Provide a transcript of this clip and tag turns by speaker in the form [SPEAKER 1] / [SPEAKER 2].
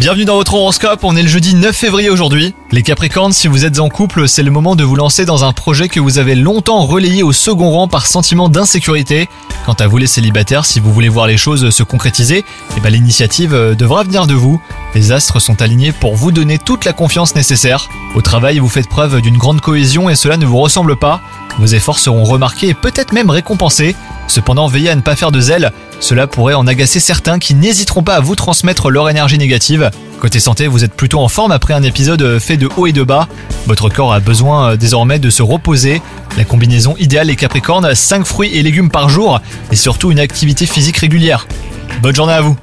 [SPEAKER 1] Bienvenue dans votre horoscope, on est le jeudi 9 février aujourd'hui. Les Capricornes, si vous êtes en couple, c'est le moment de vous lancer dans un projet que vous avez longtemps relayé au second rang par sentiment d'insécurité. Quant à vous les célibataires, si vous voulez voir les choses se concrétiser, eh ben l'initiative euh, devra venir de vous. Les astres sont alignés pour vous donner toute la confiance nécessaire. Au travail, vous faites preuve d'une grande cohésion et cela ne vous ressemble pas. Vos efforts seront remarqués et peut-être même récompensés. Cependant, veillez à ne pas faire de zèle, cela pourrait en agacer certains qui n'hésiteront pas à vous transmettre leur énergie négative. Côté santé, vous êtes plutôt en forme après un épisode fait de haut et de bas. Votre corps a besoin euh, désormais de se reposer. La combinaison idéale est Capricorne, 5 fruits et légumes par jour et surtout une activité physique régulière. Bonne journée à vous